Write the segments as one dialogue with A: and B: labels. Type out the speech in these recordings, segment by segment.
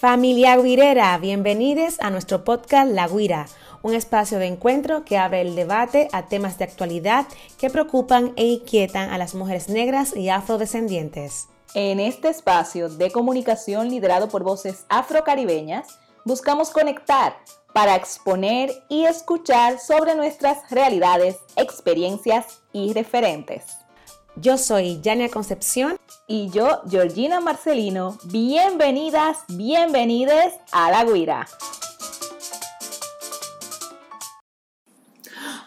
A: Familia Guirera, bienvenidos a nuestro podcast La Guira, un espacio de encuentro que abre el debate a temas de actualidad que preocupan e inquietan a las mujeres negras y afrodescendientes.
B: En este espacio de comunicación liderado por voces afrocaribeñas, buscamos conectar para exponer y escuchar sobre nuestras realidades, experiencias y referentes.
A: Yo soy Yania Concepción.
B: Y yo, Georgina Marcelino. Bienvenidas, bienvenides a La Guira.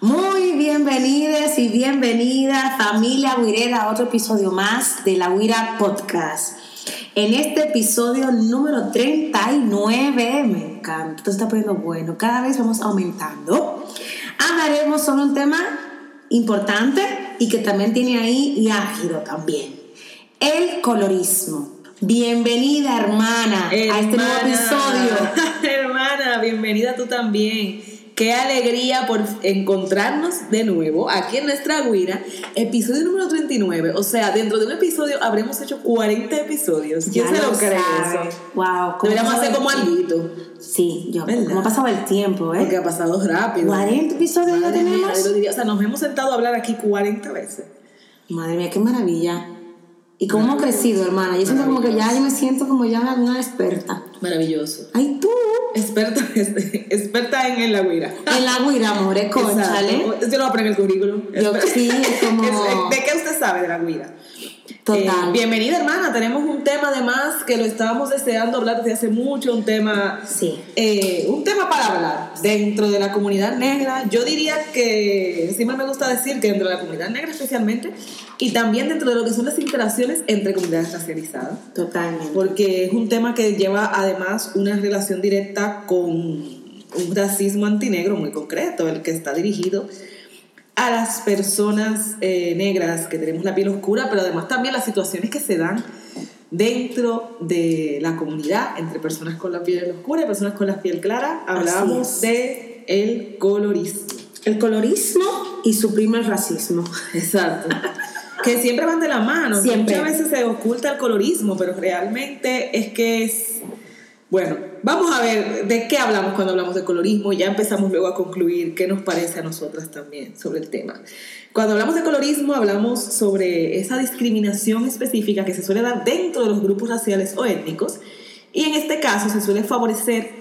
A: Muy bienvenidas y bienvenida familia Guirera a otro episodio más de La Guira Podcast. En este episodio número 39, me encanta, esto está poniendo bueno, cada vez vamos aumentando. Hablaremos sobre un tema importante y que también tiene ahí y ágido también. El colorismo. Bienvenida, hermana, a este nuevo episodio.
C: hermana, bienvenida tú también. Qué alegría por encontrarnos de nuevo aquí en nuestra guira, episodio número 39. O sea, dentro de un episodio habremos hecho 40 episodios. ¿Quién se lo, cree eso?
A: Wow.
C: Deberíamos hacer como algo.
A: Sí, yo. ¿Cómo ha pasado el tiempo, eh?
C: Porque ha pasado rápido.
A: 40 episodios ya tenemos.
C: o sea, nos hemos sentado a hablar aquí 40 veces.
A: Madre mía, qué maravilla. ¿Y cómo hemos crecido, hermana? Yo siento como que ya yo me siento como ya una experta.
C: Maravilloso.
A: Ay, tú.
C: Experta, experta en, la guira.
A: En la guira, amore, conchale.
C: Yo lo voy a poner en el currículum.
A: Yo, sí, es como...
C: ¿De qué usted sabe de la guira?
A: Total.
C: Eh, bienvenida, hermana. Tenemos un tema además que lo estábamos deseando hablar desde hace mucho, un tema,
A: sí.
C: Eh, un tema para hablar dentro de la comunidad negra. Yo diría que siempre me gusta decir que dentro de la comunidad negra especialmente y también dentro de lo que son las interacciones entre comunidades racializadas.
A: Totalmente.
C: Porque es un tema que lleva además una relación directa con un racismo antinegro muy concreto, el que está dirigido a las personas eh, negras que tenemos la piel oscura, pero además también las situaciones que se dan dentro de la comunidad entre personas con la piel oscura y personas con la piel clara. Hablamos de el colorismo.
A: El colorismo y suprime el racismo.
C: Exacto. que siempre van de la mano.
A: Siempre.
C: Muchas veces se oculta el colorismo, pero realmente es que es bueno, vamos a ver de qué hablamos cuando hablamos de colorismo y ya empezamos luego a concluir qué nos parece a nosotras también sobre el tema. Cuando hablamos de colorismo hablamos sobre esa discriminación específica que se suele dar dentro de los grupos raciales o étnicos y en este caso se suele favorecer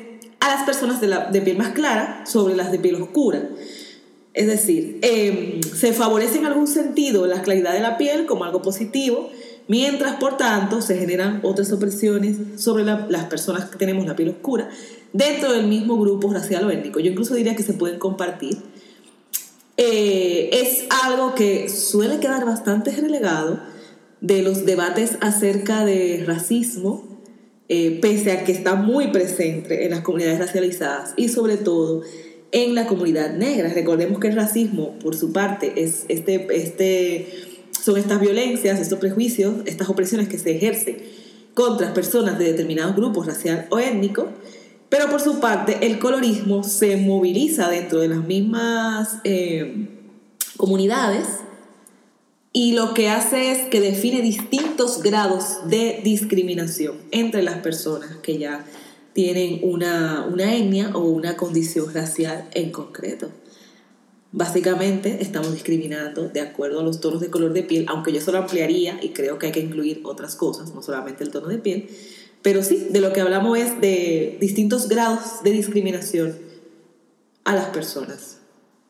C: a las personas de, piel más clara sobre las de piel oscura. Es decir, em, se favorece en algún sentido la claridad de la piel como algo positivo, Mientras, por tanto, se generan otras opresiones sobre las personas que tenemos la piel oscura dentro del mismo grupo racial o étnico. Yo incluso diría que se pueden compartir. Eh, es algo que suele quedar bastante relegado de los debates acerca de racismo, eh, pese a que está muy presente en las comunidades racializadas y sobre todo en la comunidad negra. Recordemos que el racismo, por su parte, es este, este son estas violencias, estos prejuicios, estas opresiones que se ejercen contra personas de determinados grupos racial o étnico, pero por su parte el colorismo se moviliza dentro de las mismas eh, comunidades y lo que hace es que define distintos grados de discriminación entre las personas que ya tienen una, una etnia o una condición racial en concreto. Básicamente estamos discriminando de acuerdo a los tonos de color de piel, aunque yo solo ampliaría y creo que hay que incluir otras cosas, no solamente el tono de piel, pero sí, de lo que hablamos es de distintos grados de discriminación a las personas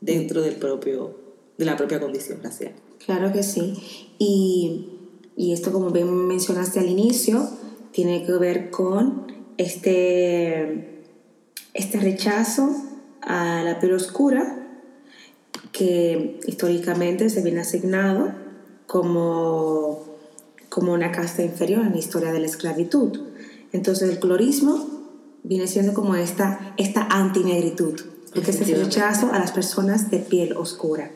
C: dentro del propio, de la propia condición racial.
A: Claro que sí. Y, y esto, como bien mencionaste al inicio, tiene que ver con este, este rechazo a la piel oscura que históricamente se viene asignado como, como una casta inferior en la historia de la esclavitud. Entonces el colorismo viene siendo como esta, esta antinegritud, porque es el rechazo a las personas de piel oscura.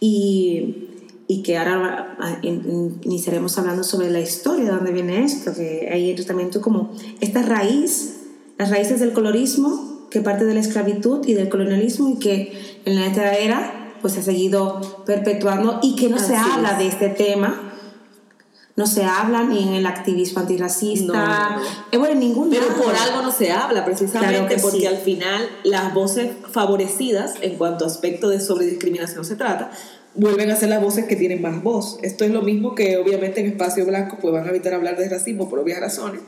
A: Y, y que ahora iniciaremos hablando sobre la historia de dónde viene esto, que ahí también tú como esta raíz, las raíces del colorismo que parte de la esclavitud y del colonialismo y que en la era pues se ha seguido perpetuando y que no se habla de este tema no se habla ni en el activismo antirracista,
C: No, no,
A: eh, bueno, en ningún
C: Pero
A: lado.
C: por algo no se habla, precisamente
A: Claro
C: porque
A: sí.
C: al final las voces favorecidas en cuanto a aspecto de sobrediscriminación se trata, vuelven a ser las voces que tienen más voz. Esto es lo mismo que obviamente en espacio blanco pues van a evitar hablar de racismo por obvias razones,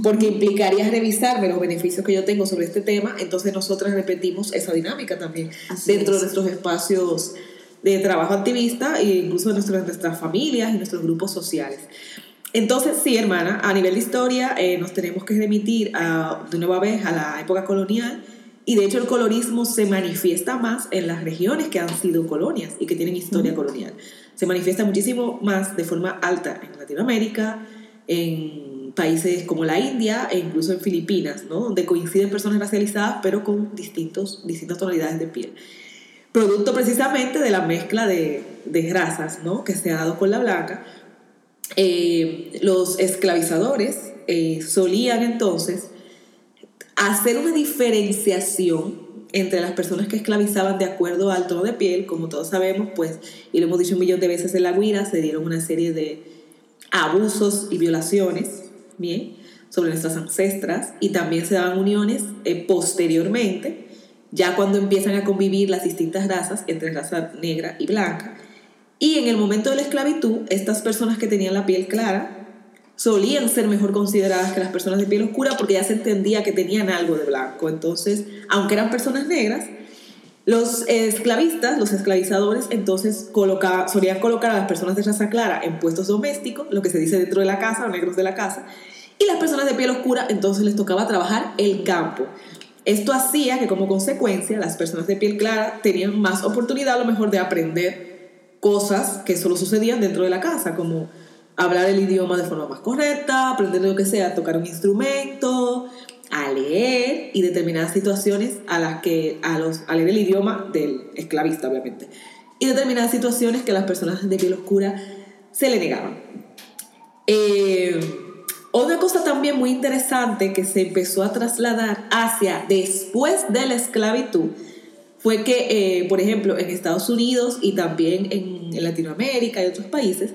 C: porque implicaría revisarme los beneficios que yo tengo sobre este tema, entonces nosotras repetimos esa dinámica también
A: Así
C: dentro
A: es.
C: de nuestros espacios de trabajo activista e incluso de nuestras, nuestras familias y nuestros grupos sociales. Entonces, sí, hermana, a nivel de historia eh, nos tenemos que remitir a, de nueva vez a la época colonial y de hecho el colorismo se manifiesta más en las regiones que han sido colonias y que tienen historia colonial. Se manifiesta muchísimo más de forma alta en Latinoamérica, en países como la India e incluso en Filipinas, ¿no? donde coinciden personas racializadas pero con distintos, distintas tonalidades de piel producto precisamente de la mezcla de, de razas ¿no? que se ha dado con la blanca. Eh, los esclavizadores eh, solían entonces hacer una diferenciación entre las personas que esclavizaban de acuerdo al tono de piel, como todos sabemos, pues, y lo hemos dicho un millón de veces en la guira, se dieron una serie de abusos y violaciones, bien, sobre nuestras ancestras, y también se daban uniones eh, posteriormente, ya cuando empiezan a convivir las distintas razas entre raza negra y blanca. Y en el momento de la esclavitud, estas personas que tenían la piel clara solían ser mejor consideradas que las personas de piel oscura porque ya se entendía que tenían algo de blanco. Entonces, aunque eran personas negras, los esclavistas, los esclavizadores, entonces coloca- solían colocar a las personas de raza clara en puestos domésticos, lo que se dice dentro de la casa, o negros de la casa, y las personas de piel oscura entonces les tocaba trabajar el campo. Esto hacía que como consecuencia las personas de piel clara tenían más oportunidad a lo mejor de aprender cosas que solo sucedían dentro de la casa, como hablar el idioma de forma más correcta, aprender lo que sea, tocar un instrumento, a leer y determinadas situaciones a las que a los a leer el idioma del esclavista obviamente y determinadas situaciones que a las personas de piel oscura se le negaban. Eh, otra cosa también muy interesante que se empezó a trasladar hacia después de la esclavitud fue que, eh, por ejemplo, en Estados Unidos y también en, en Latinoamérica y otros países,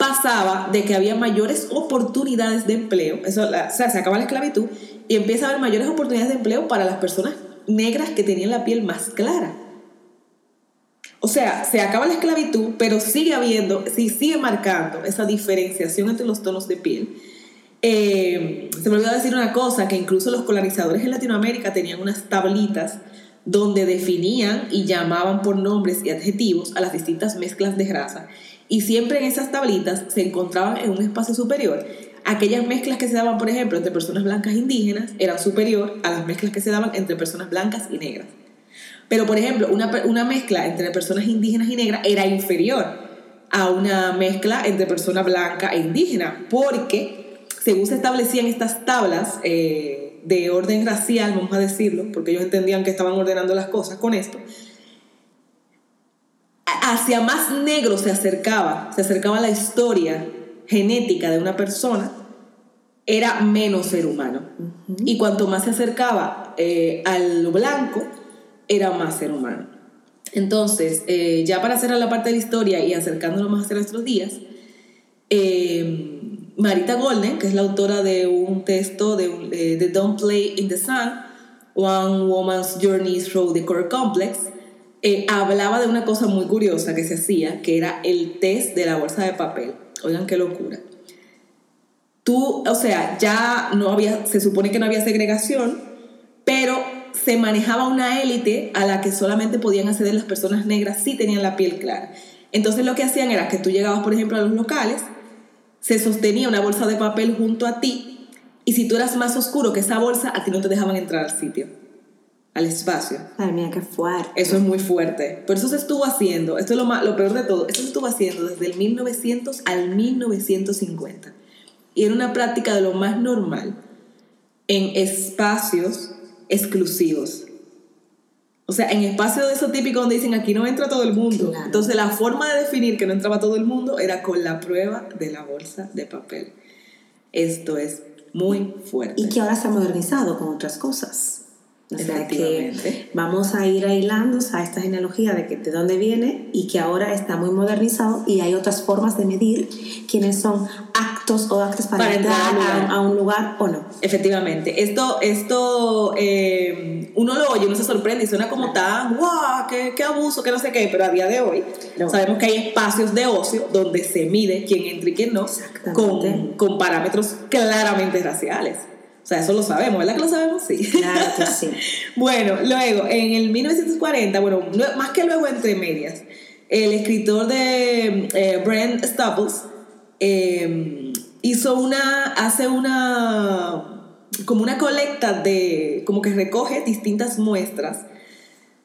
C: pasaba de que había mayores oportunidades de empleo, eso, o sea, se acaba la esclavitud y empieza a haber mayores oportunidades de empleo para las personas negras que tenían la piel más clara. O sea, se acaba la esclavitud, pero sigue habiendo, sigue marcando esa diferenciación entre los tonos de piel. Eh, se me olvidó decir una cosa, que incluso los colonizadores en Latinoamérica tenían unas tablitas donde definían y llamaban por nombres y adjetivos a las distintas mezclas de raza. Y siempre en esas tablitas se encontraban en un espacio superior. Aquellas mezclas que se daban, por ejemplo, entre personas blancas e indígenas eran superior a las mezclas que se daban entre personas blancas y negras. Pero, por ejemplo, una, una mezcla entre personas indígenas y negras era inferior a una mezcla entre persona blanca e indígena, porque según se establecían estas tablas eh, de orden racial, vamos a decirlo, porque ellos entendían que estaban ordenando las cosas con esto, hacia más negro se acercaba, se acercaba la historia genética de una persona, era menos ser humano. Y cuanto más se acercaba eh, al blanco, era más ser humano. Entonces, eh, ya para cerrar la parte de la historia y acercándonos más hacia nuestros días, eh, Marita Golden, que es la autora de un texto de, eh, de Don't Play in the Sun, One Woman's Journey Through the Core Complex, eh, hablaba de una cosa muy curiosa que se hacía, que era el test de la bolsa de papel. Oigan qué locura. Tú, o sea, ya no había, se supone que no había segregación, pero se manejaba una élite a la que solamente podían acceder las personas negras si tenían la piel clara. Entonces lo que hacían era que tú llegabas, por ejemplo, a los locales, se sostenía una bolsa de papel junto a ti y si tú eras más oscuro que esa bolsa, a ti no te dejaban entrar al sitio, al espacio.
A: Ay, mía, qué fuerte.
C: Eso es muy fuerte. Pero eso se estuvo haciendo, esto es lo, más, lo peor de todo, eso se estuvo haciendo desde el 1900 al 1950. Y era una práctica de lo más normal en espacios exclusivos. O sea, en espacios de esos típicos donde dicen aquí no entra todo el mundo.
A: Claro.
C: Entonces la forma de definir que no entraba todo el mundo era con la prueba de la bolsa de papel. Esto es muy fuerte.
A: Y que ahora se ha modernizado con otras cosas. Sea que vamos a ir aislando a esta genealogía de, que, de dónde viene y que ahora está muy modernizado y hay otras formas de medir quiénes son actos o actos para,
C: Para entrar
A: entrar a, a un lugar o no.
C: Efectivamente, esto, esto eh, uno lo oye, uno se sorprende y suena como tan, guau, qué, qué abuso, qué no sé qué, pero a día de hoy
A: No.
C: sabemos que hay espacios de ocio donde se mide quién entra y quién no, con, con parámetros claramente raciales. O sea, eso lo sabemos, ¿verdad que lo sabemos? Sí.
A: Claro que sí.
C: Bueno, luego, en el 1940, bueno, más que luego entre medias, el escritor de eh, Brent Staples eh, hizo una, hace una, como una colecta de, como que recoge distintas muestras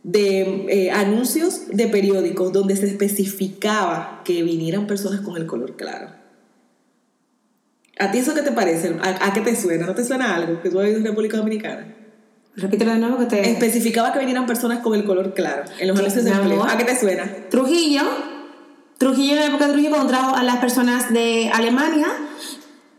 C: de eh, anuncios de periódicos donde se especificaba que vinieran personas con el color claro. ¿A ti eso qué te parece? ¿A, a qué te suena? ¿No te suena algo que tú has en República Dominicana?
A: Repítelo de nuevo que te...
C: Especificaba que vinieran personas con el color claro en los anuncios de empleo. ¿A qué te suena?
A: Trujillo, Trujillo en la época de Trujillo cuando trajo a las personas de Alemania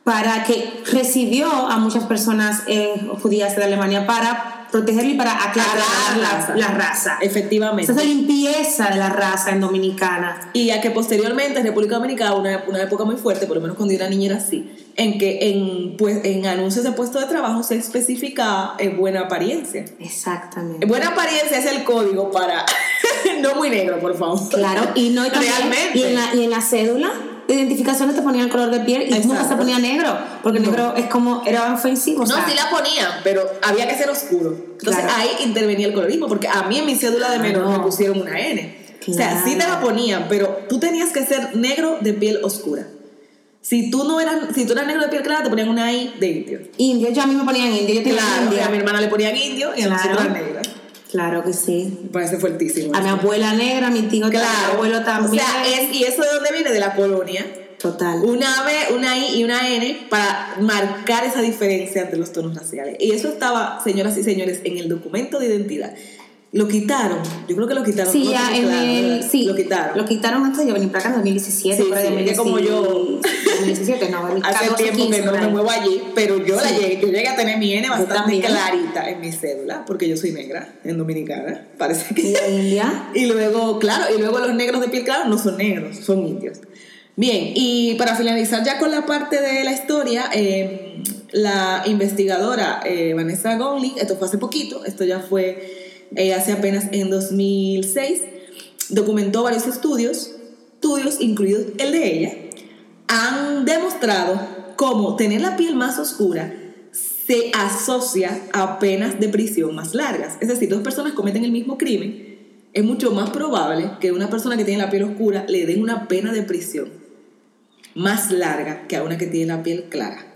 A: para que recibió a muchas personas eh, judías de Alemania para protegerlo y para aclarar la, la raza.
C: Efectivamente.
A: Esa es la limpieza de la raza en Dominicana.
C: Y a que posteriormente en República Dominicana, una, una época muy fuerte, por lo menos cuando yo era niña era así, en que en, pues, en anuncios de puesto de trabajo se especificaba eh, buena apariencia.
A: Exactamente.
C: Buena apariencia es el código para... no muy negro, por favor.
A: Claro, y no y también-
C: Realmente.
A: Y en, la, y en la cédula de identificación te ponían color de piel y
C: Exacto.
A: nunca se ponía negro, porque
C: No.
A: negro es como, era ofensivo. o
C: No,
A: sea,
C: sí la ponían, pero había que ser oscuro. Entonces
A: Claro.
C: ahí intervenía el colorismo, porque a mí en mi cédula de menor me pusieron una N. O sea, sí te la ponían, pero tú tenías que ser negro de piel oscura. Si tú no eras, si tú eras negro de piel clara, te ponían una I de indio.
A: Indio, yo a mí me ponían indio, yo tenía
C: Claro, y
A: india.
C: a mi hermana le ponían indio y a
A: Claro.
C: nosotros negra.
A: Claro que sí.
C: Me parece fuertísimo.
A: A mi abuela negra, a mi tío, a mi
C: Claro.
A: abuelo también.
C: O sea, es, y eso de dónde viene? De la colonia.
A: Total.
C: Una B, una I y una N para marcar esa diferencia entre los tonos raciales. Y eso estaba, señoras y señores, en el documento de identidad. Lo quitaron. Yo creo que lo quitaron.
A: Sí,
C: no
A: ya
C: tengo
A: en
C: claro,
A: el.
C: ¿verdad?
A: Sí,
C: Lo quitaron.
A: Lo quitaron antes de yo venir para acá en 2017.
C: Sí,
A: por
C: sí, es que como yo-
A: 2017, no,
C: Hace
A: 14,
C: tiempo que
A: 15,
C: no me muevo allí, pero yo, la llegué, yo llegué a tener mi N bastante clarita en mi cédula, porque yo soy negra, en dominicana, parece que...
A: ¿Y India?
C: Y luego, claro, y luego los negros de piel clara no son negros, son indios. Bien, y para finalizar ya con la parte de la historia, eh, la investigadora eh, Vanessa Gonley, esto fue hace poquito, esto ya fue eh, hace apenas en 2006, documentó varios estudios, estudios incluidos el de ella, han demostrado cómo tener la piel más oscura se asocia a penas de prisión más largas. Es decir, dos personas cometen el mismo crimen, es mucho más probable que una persona que tiene la piel oscura le den una pena de prisión más larga que a una que tiene la piel clara.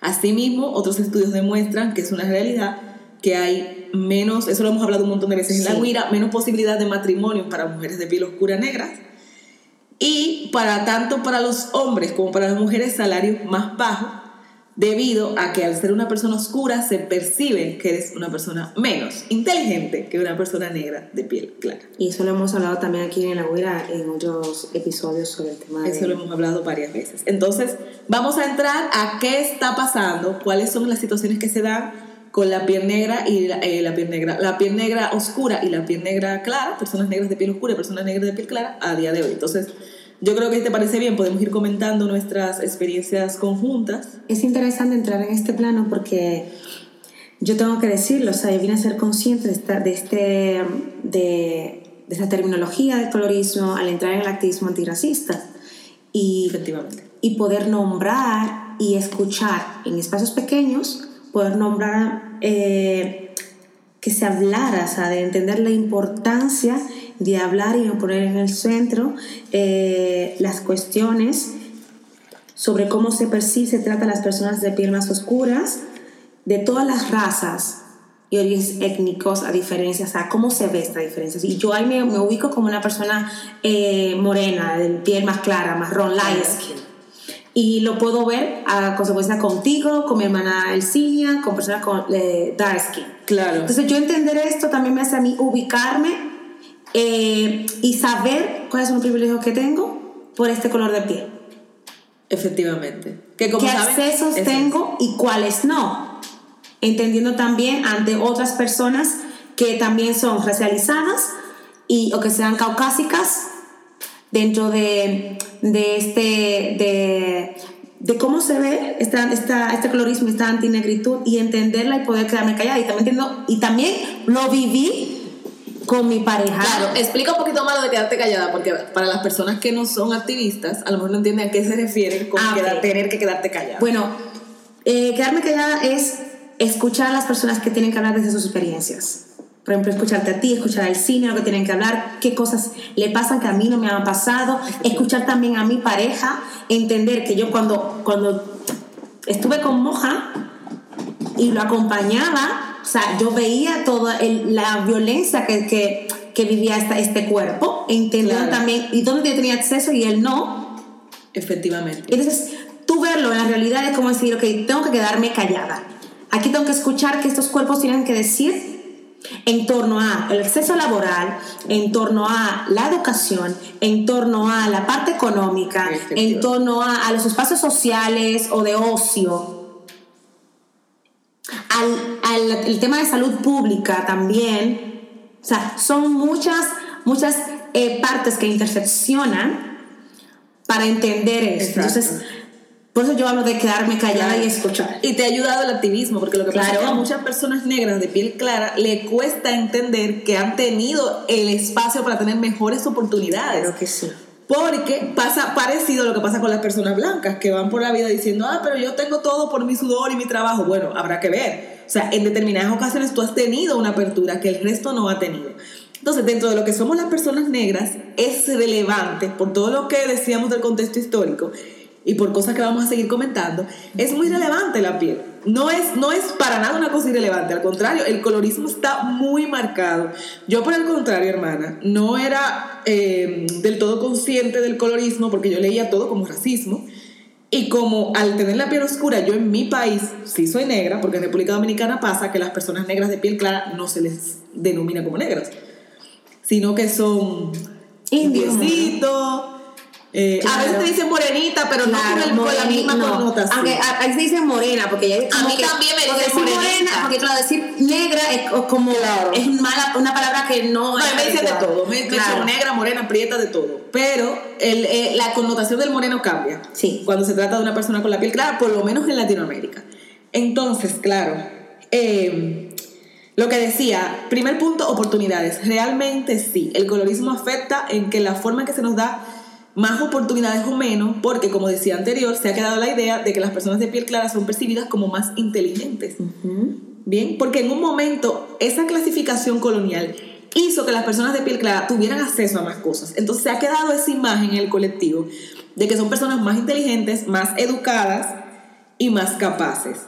C: Asimismo, otros estudios demuestran que es una realidad que hay menos, eso lo hemos hablado un montón de veces en la
A: Sí.
C: guira, menos posibilidad de matrimonio para mujeres de piel oscura negras y para tanto para los hombres como para las mujeres salarios más bajos debido a que al ser una persona oscura se percibe que eres una persona menos inteligente que una persona negra de piel clara.
A: Y eso lo hemos hablado también aquí en la Guira en otros episodios sobre el tema de.
C: Eso lo hemos hablado varias veces. Entonces, vamos a entrar a qué está pasando, cuáles son las situaciones que se dan con la piel negra y la, eh, la piel negra, la piel negra oscura y la piel negra clara, personas negras de piel oscura y personas negras de piel clara a día de hoy. Entonces, yo creo que si te parece bien, podemos ir comentando nuestras experiencias conjuntas.
A: Es interesante entrar en este plano porque yo tengo que decirlo, o sea, yo vine a ser consciente de esta, de este, de, de esta terminología de colorismo al entrar en el activismo antirracista y,
C: Efectivamente.
A: y poder nombrar y escuchar en espacios pequeños, poder nombrar eh, que se hablara, o sea, de entender la importancia de hablar y no poner en el centro eh, las cuestiones sobre cómo se percibe, se trata a las personas de piel más oscuras, de todas las razas y orígenes étnicos a diferencia, o sea, cómo se ve esta diferencia. Y yo ahí me, me ubico como una persona eh, morena, de piel más clara, marrón, light skin. Y lo puedo ver a consecuencia contigo, con mi hermana Elcinia, con personas con eh, dark skin.
C: Claro.
A: Entonces yo entender esto también me hace a mí ubicarme eh, y saber cuáles son los privilegios que tengo por este color de piel.
C: Efectivamente. Que como
A: qué
C: saben,
A: accesos
C: eso es.
A: tengo y cuáles no. entendiendo también ante otras personas que también son racializadas y, o que sean caucásicas dentro de, de este, de, de cómo se ve esta, esta, este colorismo, esta antinegritud y entenderla y poder quedarme callada. Y también, entiendo, y también lo viví con mi pareja.
C: Claro, explica un poquito más lo de quedarte callada, porque para las personas que no son activistas, a lo mejor no entienden a qué se refiere con
A: Ah, ok.
C: quedar- tener que quedarte callada.
A: Bueno, eh, quedarme callada es escuchar a las personas que tienen que hablar desde sus experiencias. Por ejemplo, escucharte a ti, escuchar al cine, lo que tienen que hablar, qué cosas le pasan que a mí no me han pasado, escuchar también a mi pareja, entender que yo cuando, cuando estuve con Moja y lo acompañaba, o sea, yo veía toda el- la violencia que, que, que vivía esta, este cuerpo, entendiendo
C: Claro.
A: también, y dónde yo tenía acceso y él no,
C: Efectivamente.
A: entonces, tú verlo en la realidad es como decir, ok, tengo que quedarme callada. Aquí tengo que escuchar que estos cuerpos tienen que decir en torno a el acceso laboral, en torno a la educación, en torno a la parte económica, en torno a, a los espacios sociales o de ocio, al, al el tema de salud pública también. O sea, son muchas, muchas eh, partes que interseccionan para entender esto.
C: Exacto.
A: Entonces, por eso yo hablo de quedarme callada
C: Claro.
A: y escuchar.
C: Y te ha ayudado el activismo, porque lo que pasa es que
A: Claro.
C: a muchas personas negras de piel clara le cuesta entender que han tenido el espacio para tener mejores oportunidades.
A: que sí.
C: Porque pasa parecido a lo que pasa con las personas blancas, que van por la vida diciendo, ah, pero yo tengo todo por mi sudor y mi trabajo. Bueno, habrá que ver. O sea, en determinadas ocasiones tú has tenido una apertura que el resto no ha tenido. Entonces, dentro de lo que somos las personas negras, es relevante, por todo lo que decíamos del contexto histórico y por cosas que vamos a seguir comentando, es muy relevante la piel. No es, no es para nada una cosa irrelevante, al contrario, el colorismo está muy marcado. Yo, por el contrario, hermana, no era eh, del todo consciente del colorismo porque yo leía todo como racismo. Y como al tener la piel oscura, yo en mi país sí soy negra, porque en República Dominicana pasa que las personas negras de piel clara no se les denomina como negras, sino que son indiecitos. Eh, A veces te dicen morenita, pero no con, el- con la misma
A: no.
C: connotación.
A: Aunque a- ahí se dice morena, porque ya es como
C: mí
A: que-
C: también me dicen
A: decir
C: morenita.
A: porque claro, decir negra es co- como
C: Claro.
A: es mala, una palabra que no
C: No,
A: es
C: me dicen de todo, me, dicen negra, morena, prieta, de todo. Pero el, eh, la connotación del moreno cambia.
A: Sí.
C: Cuando se trata de una persona con la piel clara, por lo menos en Latinoamérica. Entonces, claro, eh, lo que decía, primer punto, oportunidades. Realmente sí, el colorismo afecta en que la forma en que se nos da más oportunidades o menos, porque como decía anterior, se ha quedado la idea de que las personas de piel clara son percibidas como más inteligentes. Bien, porque en un momento esa clasificación colonial hizo que las personas de piel clara tuvieran acceso a más cosas. Entonces se ha quedado esa imagen en el colectivo de que son personas más inteligentes, más educadas y más capaces.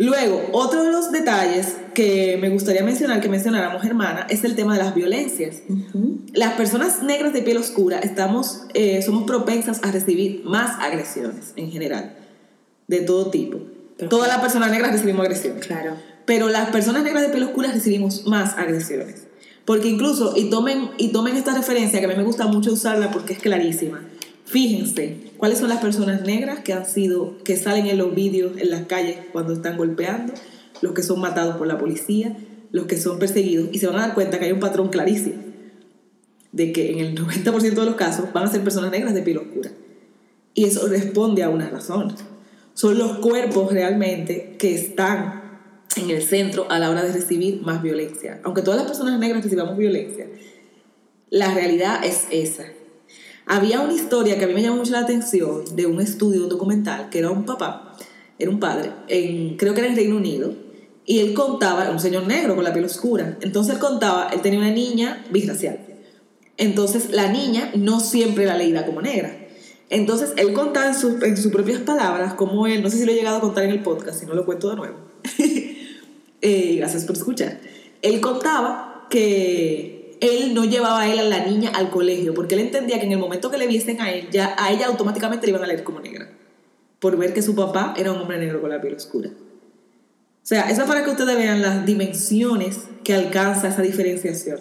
C: Luego, otro de los detalles que me gustaría mencionar, que mencionáramos, hermana, es el tema de las violencias. Las personas negras de piel oscura estamos, eh, somos propensas a recibir más agresiones en general, de todo tipo.
A: Pero-
C: Todas las personas negras recibimos agresiones.
A: Claro.
C: Pero las personas negras de piel oscura recibimos más agresiones. Porque incluso, y tomen, y tomen esta referencia que a mí me gusta mucho usarla porque es clarísima. Fíjense, ¿cuáles son las personas negras que han sido, que salen en los vídeos en las calles cuando están golpeando? Los que son matados por la policía, los que son perseguidos. Y se van a dar cuenta que hay un patrón clarísimo de que en el 90% de los casos van a ser personas negras de piel oscura. Y eso responde a una razón. Son los cuerpos realmente que están en el centro a la hora de recibir más violencia. Aunque todas las personas negras recibamos violencia, la realidad es esa. Había una historia que a mí me llamó mucho la atención de un estudio documental que era un papá, era un padre, en, creo que era en Reino Unido, y él contaba, un señor negro con la piel oscura, entonces él contaba, él tenía una niña bisracial. Entonces la niña no siempre era leída como negra. Entonces él contaba en, sus- en sus propias palabras, como él, no sé si lo he llegado a contar en el podcast, si no lo cuento de nuevo. Eh, gracias por escuchar. Él contaba que él no llevaba a él a la niña al colegio, porque él entendía que en el momento que le viesen a él, ya a ella automáticamente le iban a leer como negra, por ver que su papá era un hombre negro con la piel oscura. O sea, eso es para que ustedes vean las dimensiones que alcanza esa diferenciación.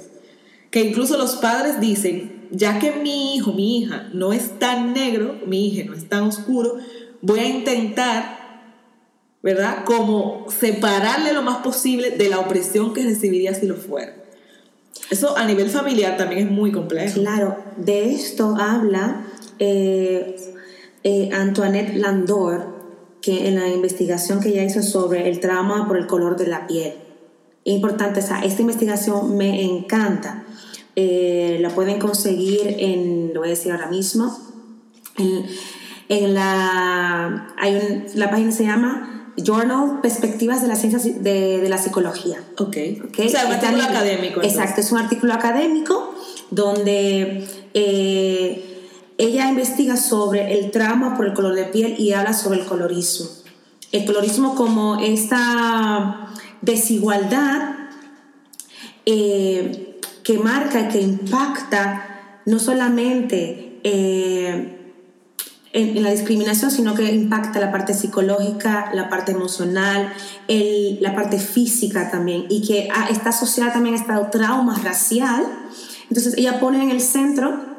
C: Que incluso los padres dicen, ya que mi hijo, mi hija no es tan negro, mi hija no es tan oscuro, voy a intentar ¿verdad? Como separarle lo más posible de la opresión que recibiría si lo fuera. Eso a nivel familiar también es muy complejo.
A: Claro, de esto habla eh, eh, Antoinette Landor, que en la investigación que ella hizo sobre el trauma por el color de la piel. Importante, esa, esta investigación me encanta. Eh, la pueden conseguir en, lo voy a decir ahora mismo, en, en la, hay un, la página se llama Journal Perspectivas de la Ciencia de, de la Psicología.
C: Ok.
A: ¿ok?
C: O sea, un
A: Está
C: artículo académico. entonces.
A: Exacto, es un artículo académico donde eh, ella investiga sobre el trauma por el color de piel y habla sobre el colorismo. El colorismo como esta desigualdad eh, que marca y que impacta no solamente eh, en, la discriminación, sino que impacta la parte psicológica, la parte emocional, el- la parte física también, y que ah, está asociada también a este trauma racial. Entonces ella pone en el centro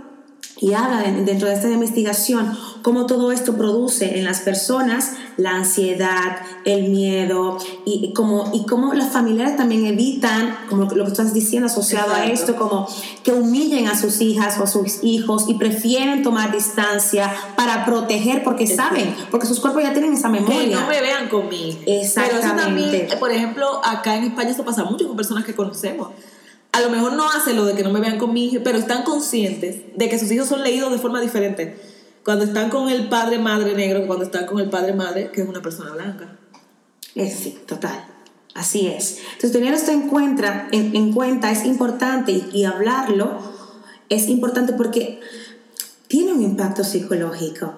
A: y habla de- dentro de esta investigación cómo todo esto produce en las personas la ansiedad, el miedo y, y cómo, y cómo las familiares también evitan, como lo que estás diciendo asociado a
C: Exacto.
A: esto, como que humillen a sus hijas o a sus hijos y prefieren tomar distancia para proteger porque saben, porque sus cuerpos ya tienen esa
C: Que
A: memoria.
C: no me vean conmigo.
A: Exactamente.
C: Pero eso también, eh, por ejemplo, acá en España eso pasa mucho con personas que conocemos. A lo mejor no hacen lo de que no me vean con mi hijo, pero están conscientes de que sus hijos son leídos de forma diferente. Cuando están con el padre madre negro, cuando están con el padre madre, que es una persona blanca.
A: Eh, sí, total. Así es. Entonces, tener esto en cuenta, en, en cuenta es importante y, y hablarlo es importante porque tiene un impacto psicológico.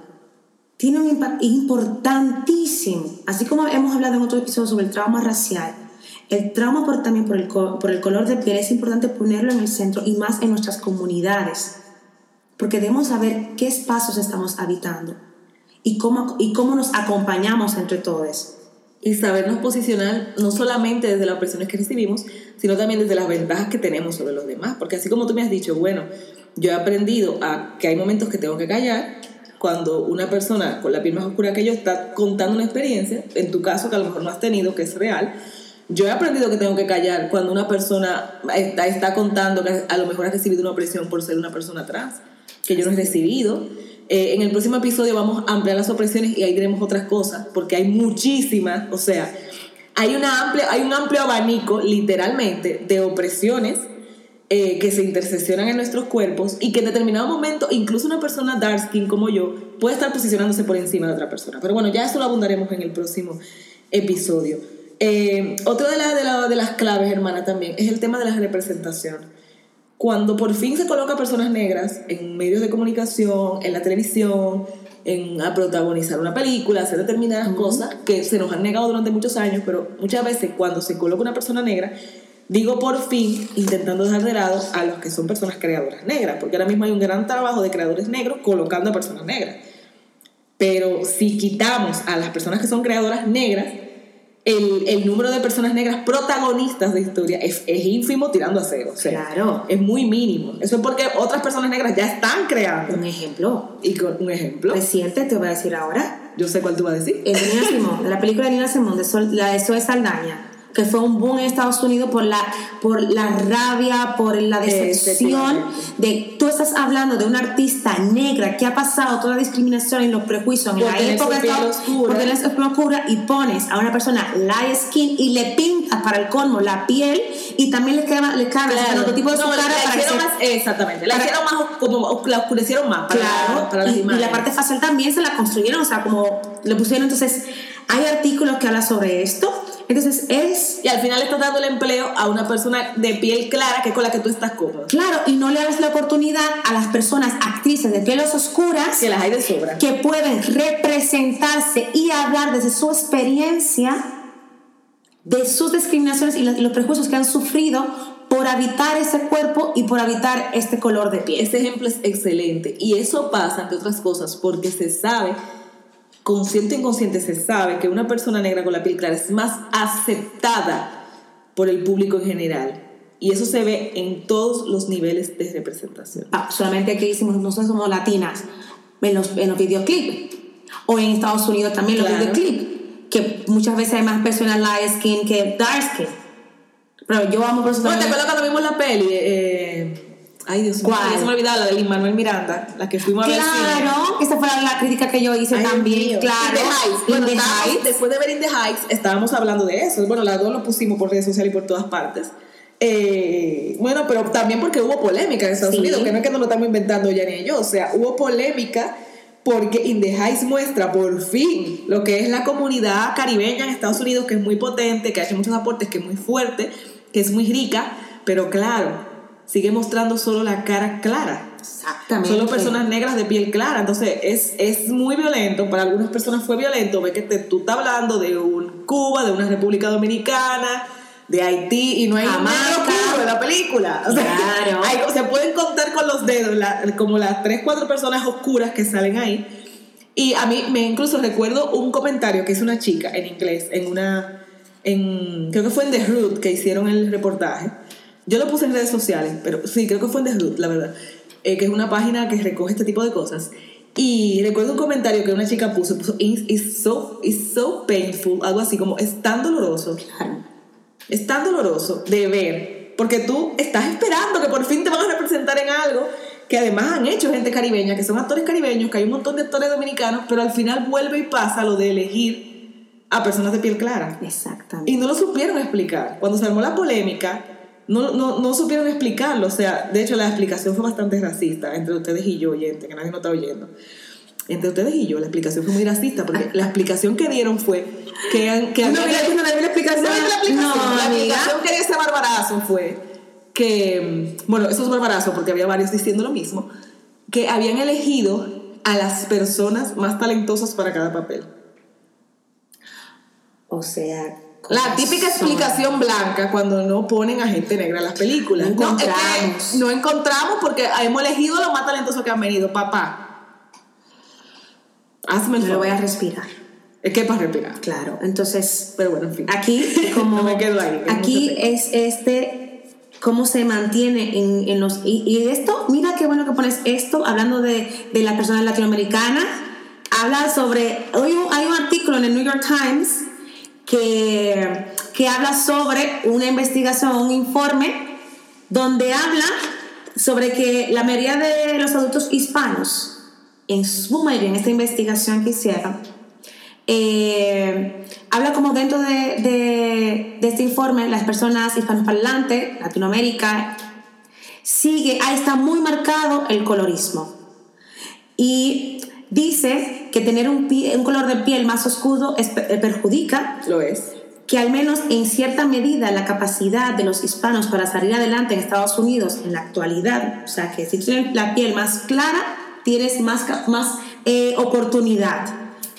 A: Tiene un impacto importantísimo. Así como hemos hablado en otro episodio sobre el trauma racial, el trauma por, también por el, por el color de piel es importante ponerlo en el centro y más en nuestras comunidades. Porque debemos saber qué espacios estamos habitando y cómo, y cómo nos acompañamos entre todos.
C: Y sabernos posicionar no solamente desde las opresiones que recibimos, sino también desde las ventajas que tenemos sobre los demás. Porque así como tú me has dicho, bueno, yo he aprendido a que hay momentos que tengo que callar cuando una persona con la piel más oscura que yo está contando una experiencia, en tu caso que a lo mejor no has tenido, que es real, yo he aprendido que tengo que callar cuando una persona está, está contando que a lo mejor ha recibido una opresión por ser una persona trans, que yo no he recibido. Eh, en el próximo episodio vamos a ampliar las opresiones y ahí diremos otras cosas, porque hay muchísimas, o sea, hay, una amplia, hay un amplio abanico, literalmente, de opresiones eh, que se interseccionan en nuestros cuerpos y que en determinado momento, incluso una persona dark skin como yo, puede estar posicionándose por encima de otra persona. Pero bueno, ya eso lo abundaremos en el próximo episodio. Eh, otra de, la- de, la- de las claves, hermana, también es el tema de la representación. Cuando por fin se coloca personas negras en medios de comunicación, en la televisión, en a protagonizar una película, hacer determinadas cosas que se nos han negado durante muchos años, pero muchas veces cuando se coloca una persona negra, digo por fin, intentando dejar de lado a los que son personas creadoras negras, porque ahora mismo hay un gran trabajo de creadores negros colocando a personas negras. Pero si quitamos a las personas que son creadoras negras, el, el número de personas negras protagonistas de historia es, es ínfimo tirando a cero. O sea,
A: Claro.
C: es muy mínimo. Eso es porque otras personas negras ya están creando.
A: Un ejemplo
C: Y con un ejemplo,
A: reciente te voy a decir ahora.
C: yo sé cuál tú vas a decir.
A: El de Nina Simón, de la película de Nina Simón, de Sol- la de Zoe Saldaña, que fue un boom en Estados Unidos por la, por la rabia, por la decepción de... Tú estás hablando de una artista negra que ha pasado toda la discriminación y los prejuicios en
C: Por
A: la época de
C: piel
A: Estados-
C: oscura.
A: y pones a una persona light skin y le pintas para el colmo la piel y también le queda le cambias el prototipo de su
C: No,
A: cara
C: la
A: para que se-
C: más, exactamente, la hicieron más, como, la oscurecieron más para,
A: Claro,
C: para las
A: y, y la parte facial también se la construyeron, o sea, como le pusieron, entonces, hay artículos que hablan sobre esto, entonces es,
C: Y al final estás dando el empleo a una persona de piel clara que es con la que tú estás cómoda.
A: claro, y no le das la oportunidad a las personas, actrices de pieles oscuras,
C: Que las hay de sobra.
A: que pueden representarse y hablar desde su experiencia de sus discriminaciones y los, y los prejuicios que han sufrido por habitar ese cuerpo y por habitar este color de piel.
C: Este ejemplo es excelente. Y eso pasa, entre otras cosas, porque se sabe, consciente o inconsciente, se sabe que una persona negra con la piel clara es más aceptada por el público en general. Y eso se ve en todos los niveles de representación.
A: Ah, solamente que hicimos nosotros somos latinas en los, en los videoclips o en Estados Unidos también los
C: Claro.
A: videoclips que muchas veces hay más personas light skin que dark skin. Pero yo amo por eso
C: No, ¿te acuerdas cuando vimos la peli? Eh, ay, Dios mío, se me olvidaba la de Lin Manuel Miranda, la que fuimos a ver.
A: Claro, esa fue la, la crítica que yo hice
C: Ay,
A: también,
C: mío.
A: claro.
C: In the Heights.
A: In the Heights.
C: después de ver In the Heights, estábamos hablando de eso. Bueno, las dos lo pusimos por redes sociales y por todas partes. Eh, bueno, pero también porque hubo polémica en Estados
A: Sí.
C: Unidos, que no es que nos lo estamos inventando ya ni yo. O sea, hubo polémica porque In the Heights muestra por fin lo que es la comunidad caribeña en Estados Unidos, que es muy potente, que ha hecho muchos aportes, que es muy fuerte, que es muy rica, pero claro, sigue mostrando solo la cara clara.
A: Exactamente.
C: Solo personas negras de piel clara. Entonces es, es muy violento. Para algunas personas fue violento. Ve que te- tú estás hablando de un Cuba, de una República Dominicana, de Haití, y no hay
A: Jamaica.
C: negro en la película. O sea,
A: Claro.
C: hay- se pueden contar con los dedos la- como las tres, cuatro personas oscuras que salen ahí. Y a mí me incluso recuerdo un comentario que hizo una chica en inglés, en una, en, creo que fue en The Root que hicieron el reportaje. Yo lo puse en redes sociales, pero sí, creo que fue en Root, la verdad, eh, que es una página que recoge este tipo de cosas. Y recuerdo un comentario que una chica puso, puso, it's, it's so, it's so painful, algo así como, es tan doloroso
A: Claro.
C: es tan doloroso de ver, porque tú estás esperando que por fin te van a representar en algo que además han hecho gente caribeña, que son actores caribeños, que hay un montón de actores dominicanos, pero al final vuelve y pasa lo de elegir a personas de piel clara.
A: Exactamente.
C: Y no lo supieron explicar. Cuando se armó la polémica, no, no, no supieron explicarlo. O sea, de hecho la explicación fue bastante racista entre ustedes y yo, oyente, que nadie nos está oyendo. Entre ustedes y yo, la explicación fue muy racista, porque la explicación que dieron fue que, que
A: No,
C: había-
A: mira, no, la explicación.
C: no, la explicación.
A: No,
C: la explicación que dio ese barbarazo fue que, bueno, eso es barbarazo porque había varios diciendo lo mismo, que habían elegido a las personas más talentosas para cada papel.
A: O sea.
C: La típica explicación blanca cuando no ponen a gente negra en las películas.
A: No
C: es que
A: encontramos.
C: no encontramos porque hemos elegido los más talentosos que han venido. Papá, hazme el
A: lo voy a
C: favor.
A: respirar.
C: Es que para respirar.
A: Claro. Entonces,
C: Pero bueno, en fin.
A: aquí, como.
C: No me quedo ahí, que
A: aquí es este. Cómo se mantiene en, en los. Y, y esto, mira qué bueno que pones esto, hablando de, de las personas latinoamericanas. Habla sobre. Hoy hay un artículo en el New York Times que, que habla sobre una investigación, un informe, donde habla sobre que la mayoría de los adultos hispanos, en su mayoría, en esta investigación que hicieron, eh, habla como dentro de, de- de este informe, las personas hispanoparlantes, Latinoamérica, sigue, ahí está muy marcado el colorismo. Y dice que tener un, pie- un color de piel más oscuro es- eh, perjudica
C: Lo es.
A: que al menos en cierta medida la capacidad de los hispanos para salir adelante en Estados Unidos en la actualidad, o sea que si tienes la piel más clara, tienes más, más eh, oportunidad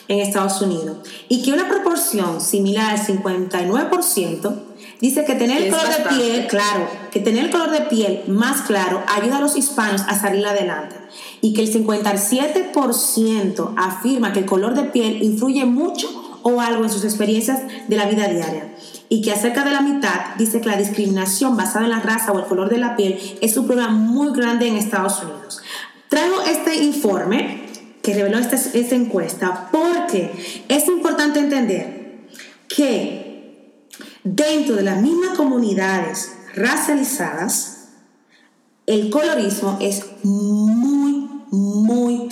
A: en Estados Unidos. Y que una proporción similar al 59% dice que tener el color de piel, claro, que tener el color de piel más claro ayuda a los hispanos a salir adelante. Y que el 57% afirma que el color de piel influye mucho o algo en sus experiencias de la vida diaria. Y que acerca de la mitad dice que la discriminación basada en la raza o el color de la piel es un problema muy grande en Estados Unidos. Traigo este informe que reveló esta, esta encuesta porque es importante entender que dentro de las mismas comunidades racializadas, el colorismo es muy, muy,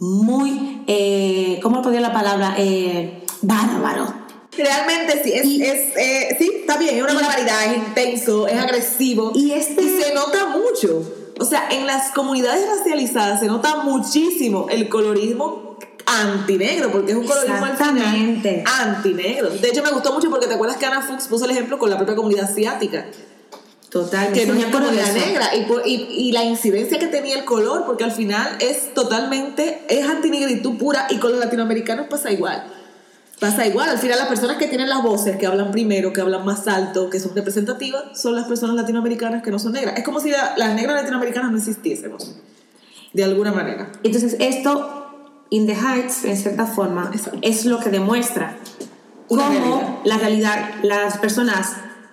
A: muy, eh, ¿cómo podría la palabra? Eh, bárbaro.
C: Realmente sí, es,
A: Y-
C: es, eh, sí, está bien, es una
A: y-
C: barbaridad, es intenso, es agresivo
A: Y este-
C: se nota mucho. O sea, en las comunidades racializadas se nota muchísimo el colorismo antinegro, porque es un colorismo antinegro. De hecho, me gustó mucho porque te acuerdas que Ana Fuchs puso el ejemplo con la propia comunidad asiática,
A: Totalmente.
C: que comunidad
A: eso.
C: negra, y, por- y, y la incidencia que tenía el color, porque al final es totalmente, es antinegritud pura, y con los latinoamericanos pasa igual. Pasa igual, al final las personas que tienen las voces, que hablan primero, que hablan más alto, que son representativas, son las personas latinoamericanas que no son negras. Es como si la- las negras latinoamericanas no existiésemos, de alguna manera.
A: Entonces, esto, In the Heights, en cierta forma,
C: Exacto.
A: es lo que demuestra
C: Una
A: cómo
C: realidad.
A: la realidad, las personas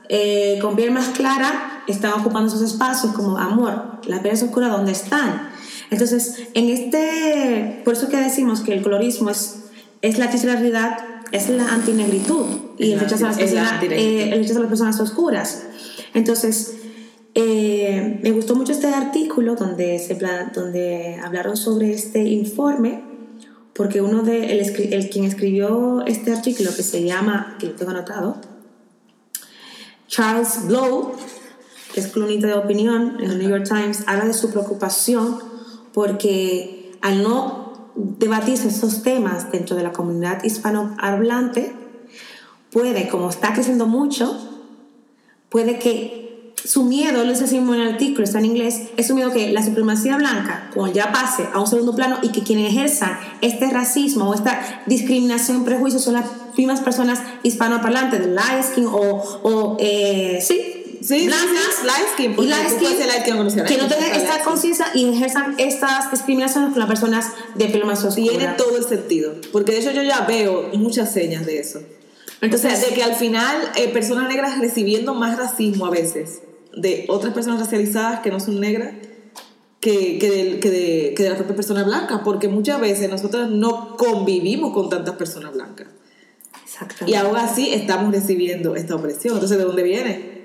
A: eh, con piel más clara están ocupando esos espacios como amor, la piel es oscura, ¿dónde están? Entonces, en este, por eso que decimos que el colorismo es, es la triste realidad es la antinegritud y el rechazo, a las personas, eh, el rechazo a las personas oscuras. Entonces, eh, me gustó mucho este artículo donde, se, donde hablaron sobre este informe, porque uno de, el, el quien escribió este artículo, que se llama, que lo tengo anotado, Charles Blow, que es columnista de opinión en el New York Times, habla de su preocupación porque al no debatirse estos temas dentro de la comunidad hispanohablante, puede, como está creciendo mucho, puede que su miedo, lo decimos en el artículo, está en inglés, es su miedo que la supremacía blanca, cuando ya pase a un segundo plano y que quienes ejerzan este racismo o esta discriminación, prejuicio, son las mismas personas hispanoparlantes, de light skin o, o eh, sí,
C: Sí,
A: blancas
C: light skin,
A: y light skin,
C: light skin no
A: que no tengan esta conciencia y ejerzan estas discriminaciones con las personas de pelo más oscuro.
C: Tiene todo el sentido. Porque de hecho yo ya veo muchas señas de eso.
A: Entonces,
C: o sea, de que al final eh, personas negras recibiendo más racismo a veces de otras personas racializadas que no son negras que, que, de, que, de, que de la propia persona blanca. Porque muchas veces nosotros no convivimos con tantas personas blancas.
A: exactamente.
C: Y aún así estamos recibiendo esta opresión. Entonces, ¿de dónde viene?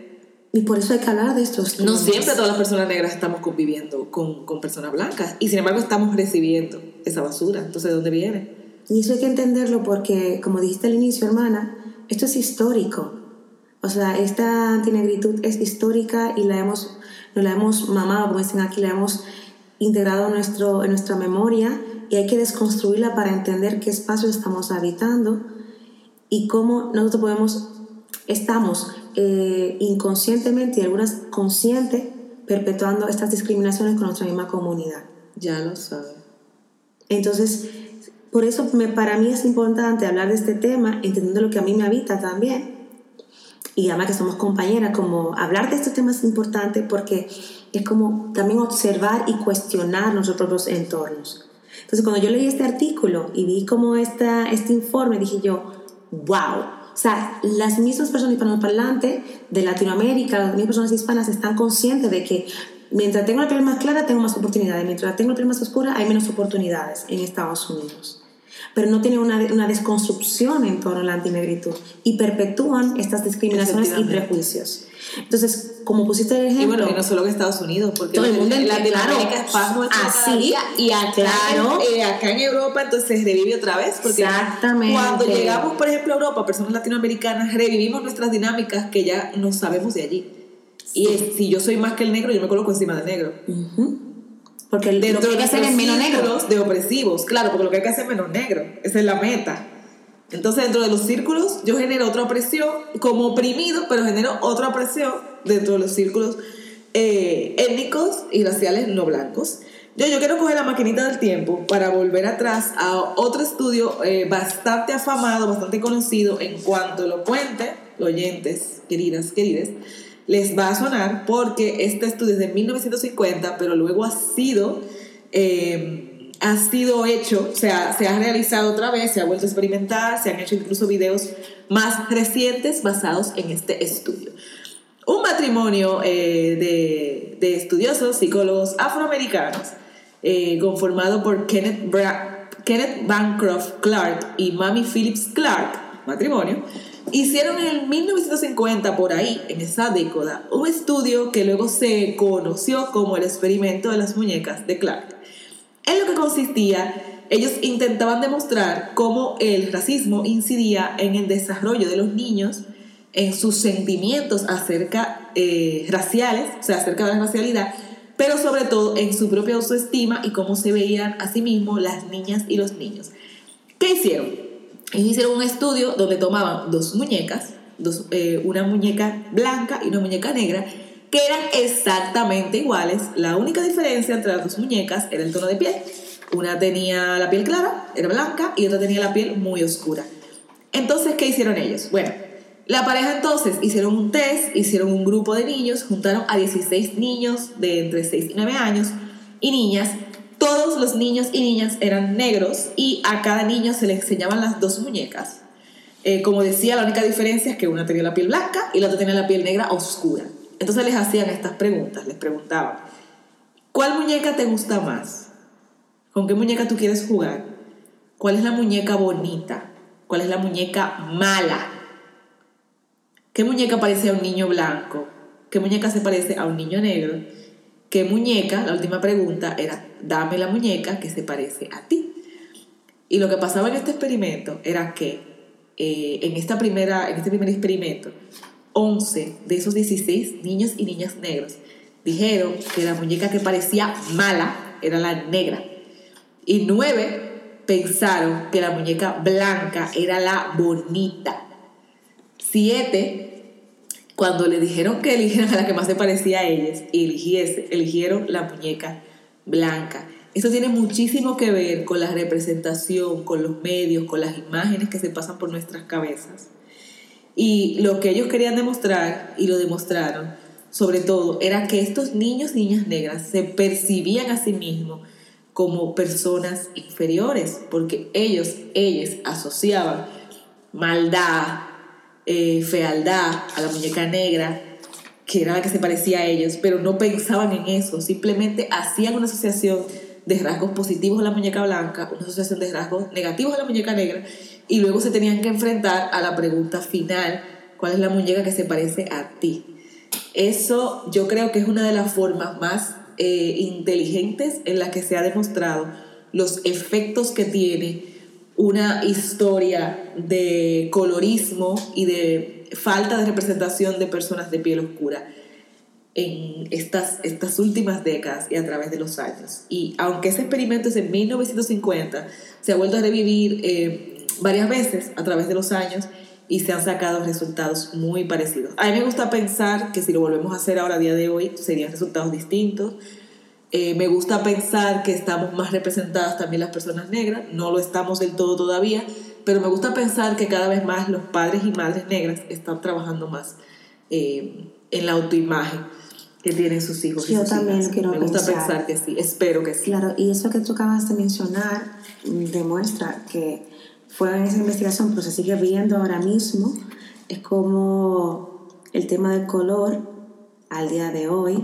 A: Y por eso hay que hablar de estos
C: No siempre todas las personas negras estamos conviviendo con, con personas blancas. Y sin embargo estamos recibiendo esa basura. Entonces, ¿de dónde viene?
A: Y eso hay que entenderlo porque, como dijiste al inicio, hermana, esto es histórico. O sea, esta antinegritud es histórica y la hemos, nos la hemos mamado, como dicen aquí, la hemos integrado en, nuestro, en nuestra memoria y hay que desconstruirla para entender qué espacio estamos habitando y cómo nosotros podemos, estamos eh, inconscientemente y algunas conscientes perpetuando estas discriminaciones con nuestra misma comunidad.
C: Ya lo saben.
A: Entonces, por eso me- para mí es importante hablar de este tema, entendiendo lo que a mí me habita también. Y además que somos compañeras, como hablar de estos temas es importante porque es como también observar y cuestionar nuestros propios entornos. Entonces, cuando yo leí este artículo y vi como esta, este informe, dije yo, wow. O sea, las mismas personas hispanoparlantes de Latinoamérica, las mismas personas hispanas están conscientes de que mientras tengo la piel más clara, tengo más oportunidades. Mientras tengo la piel más oscura, hay menos oportunidades en Estados Unidos. Pero no tienen una, una desconstrucción en torno a la antinegritud y perpetúan estas discriminaciones y prejuicios. Entonces, como pusiste el
C: Y
A: ejemplo,
C: bueno, y no solo en Estados Unidos, porque
A: Todo el mundo
C: en Latinoamérica es cada
A: Así,
C: y acá,
A: claro.
C: en, eh, acá en Europa entonces revive otra vez, porque
A: Exactamente.
C: cuando llegamos, por ejemplo, a Europa, personas latinoamericanas, revivimos nuestras dinámicas que ya no sabemos de allí. Y es, si yo soy más que el negro, yo me coloco encima del negro.
A: Ujú. Porque el, lo
C: Dentro
A: que hay
C: de
A: que hacer es menos negro.
C: de opresivos, claro, porque lo que hay que hacer es menos negro, esa es la meta. Entonces, dentro de los círculos, yo genero otra opresión como oprimido, pero genero otra opresión dentro de los círculos eh, étnicos y raciales no blancos. Yo, yo quiero coger la maquinita del tiempo para volver atrás a otro estudio eh, bastante afamado, bastante conocido en cuanto lo cuente, oyentes, queridas, queridas, les va a sonar porque este estudio es de 1950, pero luego ha sido, eh, ha sido hecho, o sea, se ha realizado otra vez, se ha vuelto a experimentar, se han hecho incluso videos más recientes basados en este estudio. Un matrimonio eh, de, de estudiosos, psicólogos afroamericanos, eh, conformado por Kenneth, Kenneth Bancroft Clark y Mami Phillips Clark, matrimonio, hicieron en el 1950, por ahí, en esa década, un estudio que luego se conoció como el experimento de las muñecas de Clark. En lo que consistía, ellos intentaban demostrar cómo el racismo incidía en el desarrollo de los niños, en sus sentimientos acerca eh, raciales, o sea, acerca de la racialidad, pero sobre todo en su propia autoestima y cómo se veían a sí mismos las niñas y los niños. ¿Qué hicieron? Ellos hicieron un estudio donde tomaban dos muñecas, eh, una muñeca blanca y una muñeca negra, que eran exactamente iguales. La única diferencia entre las dos muñecas era el tono de piel. Una tenía la piel clara, era blanca, y otra tenía la piel muy oscura. Entonces, ¿qué hicieron ellos? Bueno, la pareja entonces hicieron un test, hicieron un grupo de niños, juntaron a 16 niños de entre 6 y 9 años y niñas. Todos los niños y niñas eran negros y a cada niño se le enseñaban las dos muñecas. Eh, como decía, la única diferencia es que una tenía la piel blanca y la otra tenía la piel negra oscura. Entonces les hacían estas preguntas, les preguntaban, ¿cuál muñeca te gusta más? ¿Con qué muñeca tú quieres jugar? ¿Cuál es la muñeca bonita? ¿Cuál es la muñeca mala? ¿Qué muñeca parece a un niño blanco? ¿Qué muñeca se parece a un niño negro? ¿Qué muñeca, la última pregunta era, dame la muñeca que se parece a ti? Y lo que pasaba en este experimento era que eh, en, esta primera, en este primer experimento, 11 de esos 16 niños y niñas negros dijeron que la muñeca que parecía mala era la negra. Y 9 pensaron que la muñeca blanca era la bonita. 7 cuando le dijeron que eligieran a la que más se parecía a ellas y eligiese, eligieron la muñeca blanca. Eso tiene muchísimo que ver con la representación, con los medios, con las imágenes que se pasan por nuestras cabezas. Y lo que ellos querían demostrar, y lo demostraron, sobre todo, era que estos niños y niñas negras se percibían a sí mismos como personas inferiores, porque ellos, ellas asociaban maldad, eh, fealdad a la muñeca negra, que era la que se parecía a ellos, pero no pensaban en eso, simplemente hacían una asociación de rasgos positivos a la muñeca blanca, una asociación de rasgos negativos a la muñeca negra, y luego se tenían que enfrentar a la pregunta final, ¿cuál es la muñeca que se parece a ti? Eso yo creo que es una de las formas más eh, inteligentes en las que se ha demostrado los efectos que tiene una historia de colorismo y de falta de representación de personas de piel oscura en estas, estas últimas décadas y a través de los años. Y aunque ese experimento es en 1950, se ha vuelto a revivir eh, varias veces a través de los años y se han sacado resultados muy parecidos. A mí me gusta pensar que si lo volvemos a hacer ahora a día de hoy, serían resultados distintos, eh, me gusta pensar que estamos más representadas también las personas negras, no lo estamos del todo todavía, pero me gusta pensar que cada vez más los padres y madres negras están trabajando más eh, en la autoimagen que tienen sus hijos.
A: Yo también lo quiero
C: Me gusta pensar. que sí, espero que sí.
A: Claro, y eso que tú acabas de mencionar demuestra que fue en esa investigación, pero se sigue viendo ahora mismo, es como el tema del color al día de hoy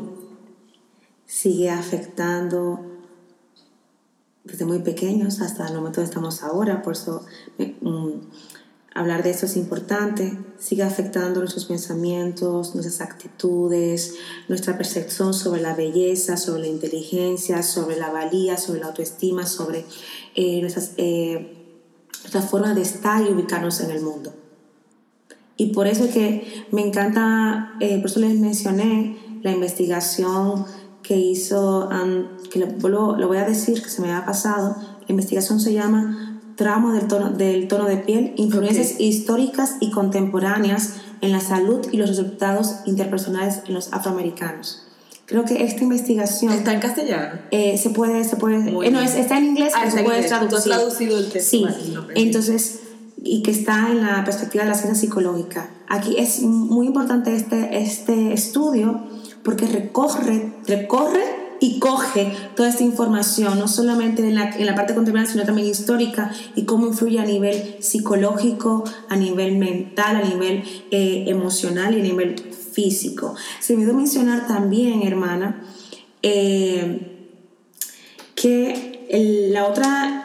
A: sigue afectando desde muy pequeños hasta el momento que estamos ahora, por eso mm, hablar de eso es importante, sigue afectando nuestros pensamientos, nuestras actitudes, nuestra percepción sobre la belleza, sobre la inteligencia, sobre la valía, sobre la autoestima, sobre eh, nuestras, eh, nuestra forma de estar y ubicarnos en el mundo. Y por eso es que me encanta, eh, por eso les mencioné la investigación que hizo, que lo, lo, voy a decir, que se me ha pasado, la investigación se llama Trauma del tono, del tono de piel, influencias históricas y contemporáneas en la salud y los resultados interpersonales en los afroamericanos. Creo que esta investigación...
C: ¿Está en castellano?
A: Eh, se puede... Se puede eh, no, está en inglés,
C: ah,
A: se puede
C: traducir. traducido el texto.
A: Sí, entonces, y que está en la perspectiva de la ciencia psicológica. Aquí es muy importante este, este estudio porque recorre, recorre y coge toda esta información, no solamente en la, en la parte contemporánea, sino también histórica, y cómo influye a nivel psicológico, a nivel mental, a nivel eh, emocional y a nivel físico. Se me olvidó mencionar también, hermana, eh, que la otra,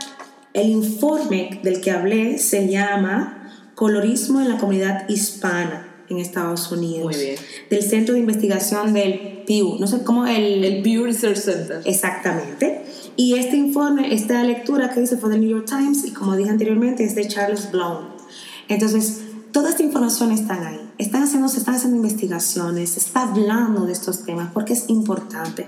A: el informe del que hablé se llama Colorismo en la comunidad hispana en Estados Unidos.
C: Muy bien.
A: Del Centro de Investigación del Pew. No sé cómo el...
C: El Pew Research Center.
A: Exactamente. Y este informe, esta lectura que hice fue del New York Times y como dije anteriormente es de Charles Blown. Entonces, toda esta información está ahí. Están haciendo, se están haciendo investigaciones, se está hablando de estos temas porque es importante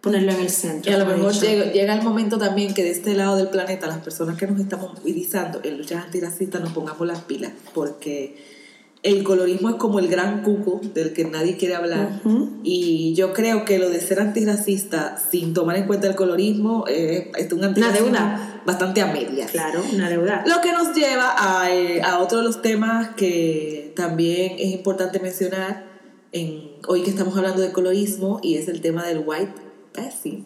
A: ponerlo en el centro.
C: Y a lo mejor llega, llega, el momento también que de este lado del planeta, las personas que nos estamos movilizando en luchas antiracistas nos pongamos las pilas, porque el colorismo es como el gran cuco del que nadie quiere hablar. Y yo creo que lo de ser antirracista sin tomar en cuenta el colorismo eh, es un antirracismo bastante a medias.
A: Claro, una deuda.
C: Lo que nos lleva a, eh, a otro de los temas que también es importante mencionar en, hoy que estamos hablando de colorismo y es el tema del white passing.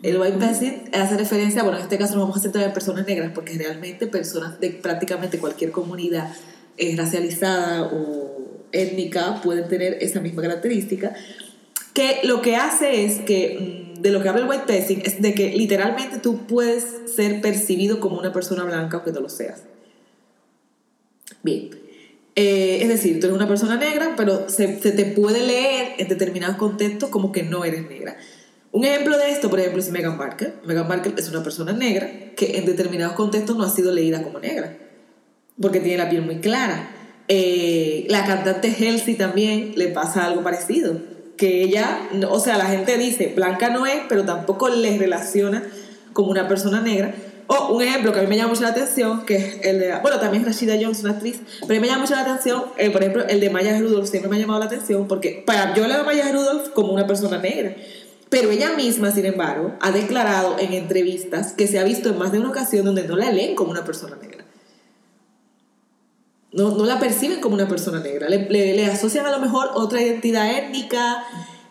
C: El white passing hace referencia, bueno, en este caso no vamos a centrar en personas negras porque realmente personas de prácticamente cualquier comunidad eh, racializada o étnica pueden tener esa misma característica, que lo que hace es que, mm, de lo que habla el white es de que literalmente tú puedes ser percibido como una persona blanca aunque no lo seas. Bien. Eh, es decir, tú eres una persona negra, pero se, se te puede leer en determinados contextos como que no eres negra. Un ejemplo de esto, por ejemplo, es Meghan Markle. Meghan Markle es una persona negra que en determinados contextos no ha sido leída como negra, porque tiene la piel muy clara. Eh, la cantante Halsey también le pasa algo parecido, que ella, o sea, la gente dice, blanca no es, pero tampoco le relaciona como una persona negra. O un ejemplo que a mí me llama mucho la atención, que es el de, bueno, también Rashida Jones, una actriz, pero a mí me llama mucho la atención, eh, por ejemplo, el de Maya Rudolph siempre me ha llamado la atención, porque para yo le veo a Maya Rudolph como una persona negra. Pero ella misma, sin embargo, ha declarado en entrevistas que se ha visto en más de una ocasión donde no la leen como una persona negra. No, no la perciben como una persona negra. Le, le- asocian a lo mejor otra identidad étnica.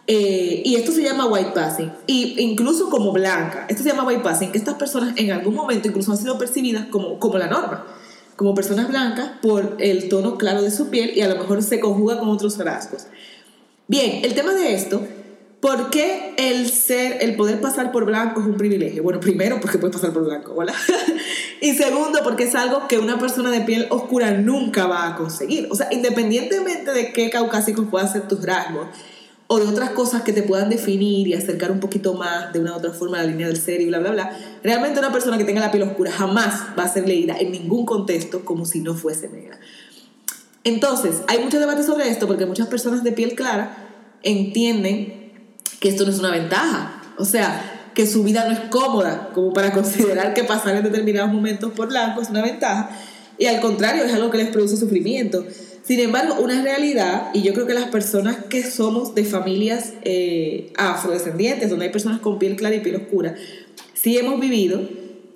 C: eh, y esto se llama white passing. Y incluso como blanca. Esto se llama white passing. Estas personas en algún momento incluso han sido percibidas como, como la norma. Como personas blancas por el tono claro de su piel y a lo mejor se conjuga con otros rasgos. Bien, el tema de esto, ¿por qué el ser, el poder pasar por blanco es un privilegio? Bueno, primero porque puedes pasar por blanco. Y segundo porque es algo que una persona de piel oscura nunca va a conseguir. O sea, independientemente de qué caucásicos puedan ser tus rasgos o de otras cosas que te puedan definir y acercar un poquito más de una u otra forma a la línea del ser y bla, bla, bla, realmente una persona que tenga la piel oscura jamás va a ser leída en ningún contexto como si no fuese negra. Entonces, hay mucho debate sobre esto porque muchas personas de piel clara entienden que esto no es una ventaja. O sea, que su vida no es cómoda como para considerar que pasar en determinados momentos por blanco es una ventaja. Y al contrario, es algo que les produce sufrimiento. Sin embargo, una realidad, y yo creo que las personas que somos de familias eh, afrodescendientes, donde hay personas con piel clara y piel oscura, sí hemos vivido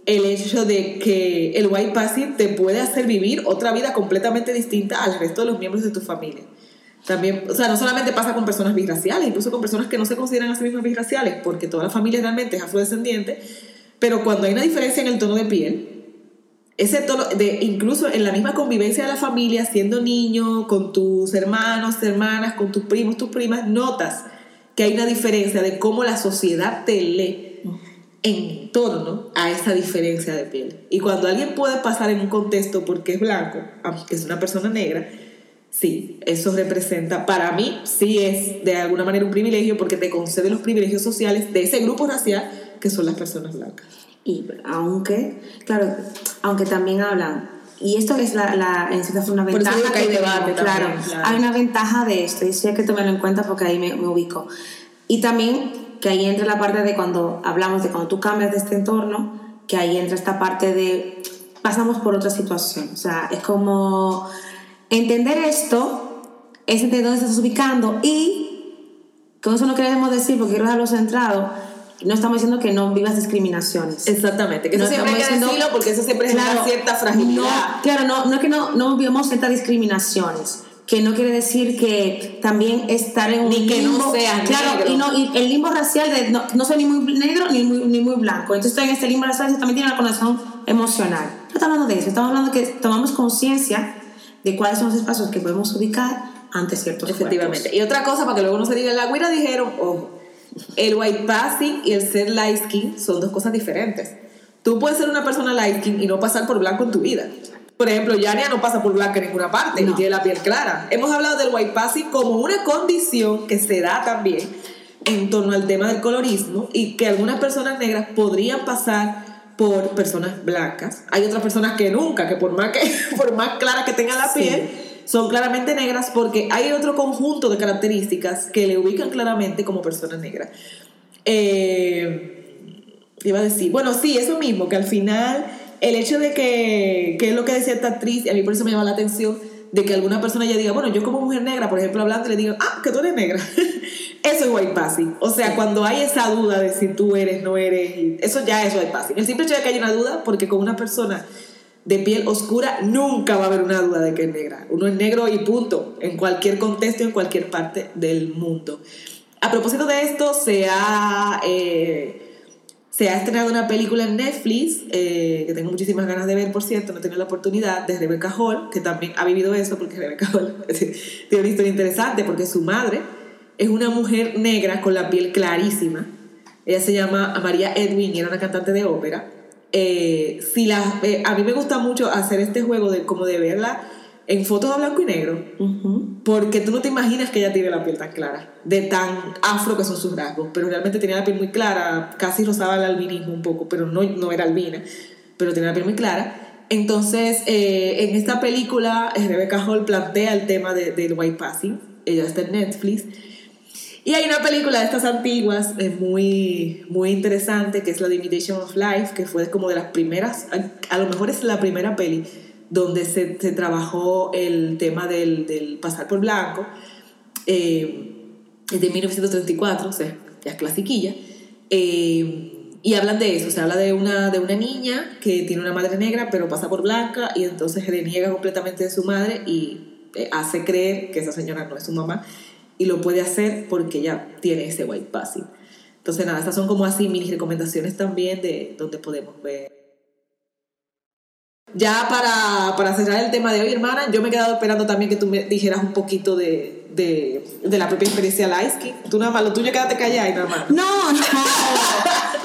C: el hecho de que el white passing te puede hacer vivir otra vida completamente distinta al resto de los miembros de tu familia. También, o sea, no solamente pasa con personas bisraciales, incluso con personas que no se consideran a sí mismas bisraciales, porque toda la familia realmente es afrodescendiente, pero cuando hay una diferencia en el tono de piel, ese tono, de, incluso en la misma convivencia de la familia, siendo niño, con tus hermanos, hermanas, con tus primos, tus primas, notas que hay una diferencia de cómo la sociedad te lee en torno a esa diferencia de piel. Y cuando alguien puede pasar en un contexto porque es blanco, aunque es una persona negra, sí, eso representa, para mí, sí es de alguna manera un privilegio porque te concede los privilegios sociales de ese grupo racial que son las personas blancas.
A: Y aunque, claro, aunque también hablan, y esto es la, la en cierta forma una
C: Por eso
A: ventaja
C: que hay debate
A: claro,
C: también, claro.
A: hay una ventaja de esto, y hay que tomarlo en cuenta porque ahí me, me ubico. Y también que ahí entra la parte de cuando hablamos de cuando tú cambias de este entorno, que ahí entra esta parte de pasamos por otra situación, o sea, es como entender esto, es entender dónde estás ubicando y con eso no queremos decir, porque quiero dejarlo centrado, no estamos diciendo que no vivas discriminaciones.
C: Exactamente, que eso
A: No
C: siempre hay que
A: diciendo-
C: decirlo porque eso siempre genera
A: Claro,
C: cierta fragilidad.
A: No, claro, no, no es que no, no vivamos ciertas discriminaciones, que no quiere decir que también estar en un
C: Ni que no
A: limbo,
C: seas
A: claro,
C: negro.
A: y no y el limbo racial de no, no soy ni muy negro ni muy, ni muy blanco, entonces estoy en este limbo racial también tiene una connotación emocional. No estamos hablando de eso, estamos hablando que tomamos conciencia de cuáles son los espacios que podemos ubicar ante ciertos
C: Efectivamente.
A: cuerpos.
C: Y otra cosa, para que luego no se diga, en la guira dijeron, ojo, el white passing y el ser light skin son dos cosas diferentes. Tú puedes ser una persona light skin y no pasar por blanco en tu vida. Por ejemplo, Yania no pasa por blanca en ninguna parte,
A: No.
C: tiene la piel clara. Hemos hablado del white passing como una condición que se da también en torno al tema del colorismo y que algunas personas negras podrían pasar por personas blancas. Hay otras personas que nunca, que por más, que, por más clara que tengan la
A: Sí.
C: piel, son claramente negras porque hay otro conjunto de características que le ubican claramente como persona negra. Eh, ¿qué iba a decir, bueno, sí, eso mismo, que al final el hecho de que, que es lo que decía esta actriz, y a mí por eso me llama la atención, de que alguna persona ya diga, bueno, yo como mujer negra, por ejemplo, hablando, le digo, ah, que tú eres negra. eso es white passing. O sea, cuando hay esa duda de si tú eres, no eres, eso ya es white passing. El simple hecho de que haya una duda, porque con una persona de piel oscura nunca va a haber una duda de que es negra. Uno es negro y punto, en cualquier contexto, en cualquier parte del mundo. A propósito de esto, se ha, eh, se ha estrenado una película en Netflix, eh, que tengo muchísimas ganas de ver, por cierto, no he tenido la oportunidad, de Rebecca Hall, que también ha vivido eso, porque Rebecca Hall tiene una historia interesante, porque su madre es una mujer negra con la piel clarísima. Ella se llama María Edwin era una cantante de ópera. Eh, si la, eh, a mí me gusta mucho hacer este juego de como de verla en fotos a blanco y negro.
A: Ujú.
C: Porque tú no te imaginas que ella tiene la piel tan clara, de tan afro que son sus rasgos, pero realmente tenía la piel muy clara, casi rozaba el albinismo un poco, pero no, no era albina, pero tenía la piel muy clara. Entonces, eh, en esta película, eh, Rebecca Hall plantea el tema de- del white passing, ella está en Netflix, y hay una película de estas antiguas eh, muy, muy interesante, que es la The Imitation of Life, que fue como de las primeras, a, lo mejor es la primera peli donde se, se trabajó el tema del, del pasar por blanco. Eh, de 1934, o sea, ya es clasiquilla. Eh, y hablan de eso, se habla de una, de una niña que tiene una madre negra, pero pasa por blanca y entonces reniega completamente de su madre y eh, hace creer que esa señora no es su mamá y lo puede hacer porque ella tiene ese white passing. Entonces, nada, estas son como así mini recomendaciones también de donde podemos ver. Ya para, para cerrar el tema de hoy, hermana, yo me he quedado esperando también que tú me dijeras un poquito de, de, de la propia experiencia Laisky. Tú nada más, lo tuyo quédate callada y.
A: No, no.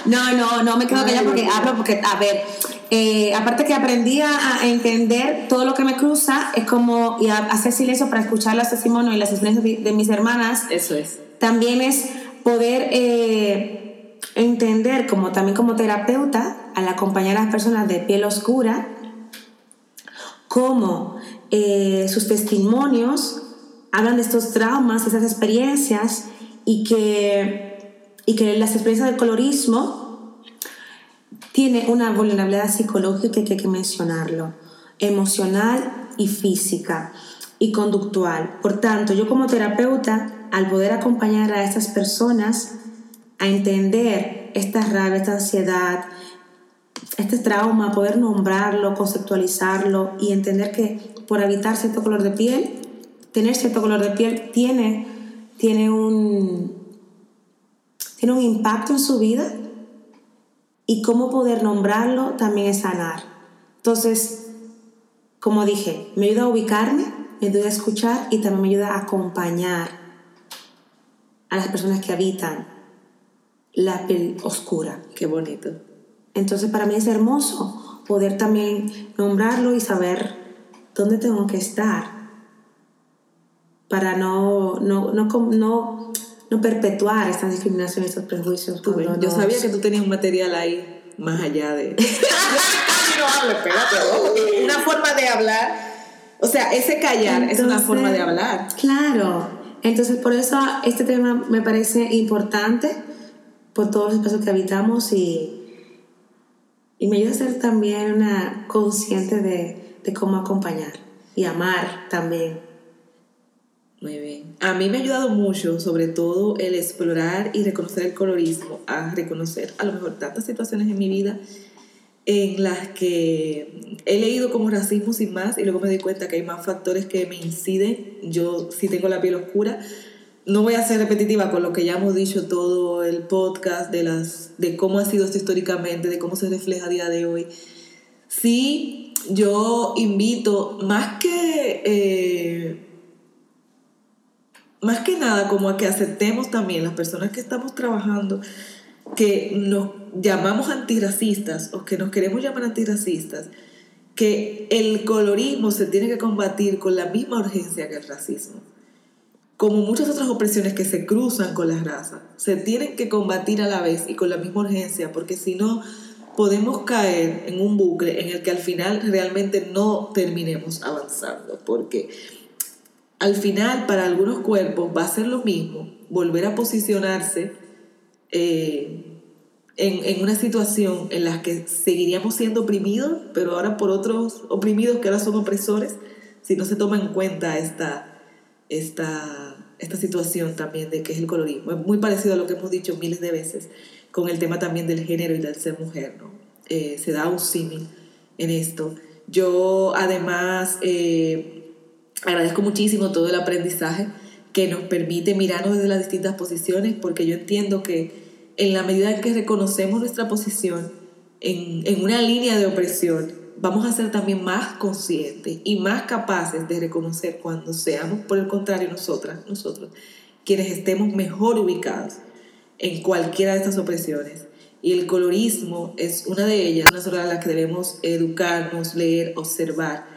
A: No, no, no me quedo callada porque hablo, porque, a ver, eh, aparte que aprendí a, entender todo lo que me cruza, es como y a hacer silencio para escuchar los testimonios y las experiencias de, de mis hermanas,
C: Eso es.
A: también es poder eh, entender, como también como terapeuta, al acompañar a las personas de piel oscura, cómo eh, sus testimonios hablan de estos traumas, esas experiencias, y que, y que las experiencias del colorismo tiene una vulnerabilidad psicológica que hay que mencionarlo, emocional y física y conductual. Por tanto, yo como terapeuta, al poder acompañar a estas personas a entender esta rabia, esta ansiedad, este trauma, poder nombrarlo, conceptualizarlo y entender que por habitar cierto color de piel, tener cierto color de piel tiene, tiene, un, tiene un impacto en su vida y cómo poder nombrarlo también es sanar. Entonces, como dije, me ayuda a ubicarme, me ayuda a escuchar y también me ayuda a acompañar a las personas que habitan la piel oscura.
C: Qué bonito.
A: Entonces para mí es hermoso poder también nombrarlo y saber dónde tengo que estar para no, no, no, no, no perpetuar estas discriminaciones, estos prejuicios.
C: Tú yo sabía que tú tenías un material ahí más allá de. Una forma de hablar. O sea, ese callar es una forma de hablar.
A: Claro. Entonces por eso este tema me parece importante por todos los espacios que habitamos y, y me ayuda a ser también una consciente de, de cómo acompañar y amar también.
C: Muy bien. A mí me ha ayudado mucho, sobre todo, el explorar y reconocer el colorismo, a reconocer a lo mejor tantas situaciones en mi vida en las que he leído como racismo sin más y luego me doy cuenta que hay más factores que me inciden. Yo, si tengo la piel oscura, no voy a ser repetitiva con lo que ya hemos dicho todo el podcast de, las, de cómo ha sido esto históricamente, de cómo se refleja a día de hoy. Sí, yo invito, más que... eh, más que nada como a que aceptemos también las personas que estamos trabajando que nos llamamos antirracistas o que nos queremos llamar antirracistas, que el colorismo se tiene que combatir con la misma urgencia que el racismo. Como muchas otras opresiones que se cruzan con la raza, se tienen que combatir a la vez y con la misma urgencia, porque si no podemos caer en un bucle en el que al final realmente no terminemos avanzando, porque al final para algunos cuerpos va a ser lo mismo volver a posicionarse eh, en, en, una situación en la que seguiríamos siendo oprimidos, pero ahora por otros oprimidos que ahora son opresores, si no se toma en cuenta esta, esta, esta situación también de que es el colorismo. Es muy parecido a lo que hemos dicho miles de veces con el tema también del género y del ser mujer, ¿no? Eh, se da un símil en esto. Yo además eh, agradezco muchísimo todo el aprendizaje que nos permite mirarnos desde las distintas posiciones, porque yo entiendo que en la medida en que reconocemos nuestra posición en, en, una línea de opresión, vamos a ser también más conscientes y más capaces de reconocer cuando seamos, por el contrario, nosotras, nosotros, quienes estemos mejor ubicados en cualquiera de estas opresiones. Y el colorismo es una de ellas, una sobre la que debemos educarnos, leer, observar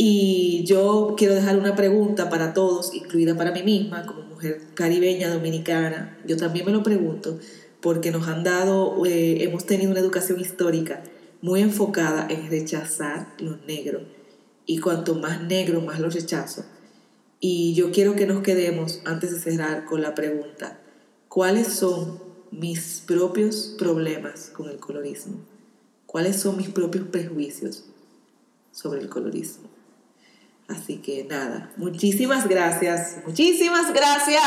C: Y yo quiero dejar una pregunta para todos, incluida para mí misma, como mujer caribeña, dominicana. Yo también me lo pregunto, porque nos han dado, eh, hemos tenido una educación histórica muy enfocada en rechazar lo negro. Y cuanto más negro, más lo rechazo. Y yo quiero que nos quedemos, antes de cerrar, con la pregunta, ¿cuáles son mis propios problemas con el colorismo? ¿Cuáles son mis propios prejuicios sobre el colorismo? Así que nada, muchísimas gracias, muchísimas gracias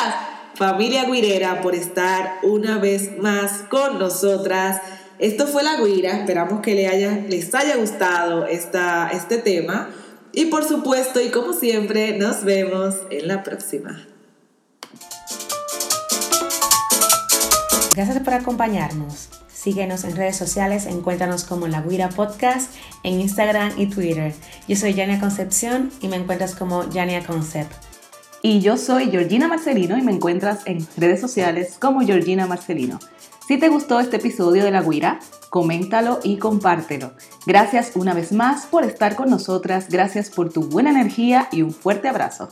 C: familia guirera por estar una vez más con nosotras. Esto fue La Guira, esperamos que les haya, les haya gustado esta, este tema y por supuesto y como siempre nos vemos en la próxima.
A: Gracias por acompañarnos. Síguenos en redes sociales, encuéntranos como La Guira Podcast en Instagram y Twitter. Yo soy Yania Concepción y me encuentras como Yania Concept.
B: Y yo soy Georgina Marcelino y me encuentras en redes sociales como Georgina Marcelino. Si te gustó este episodio de La Guira, coméntalo y compártelo. Gracias una vez más por estar con nosotras, gracias por tu buena energía y un fuerte abrazo.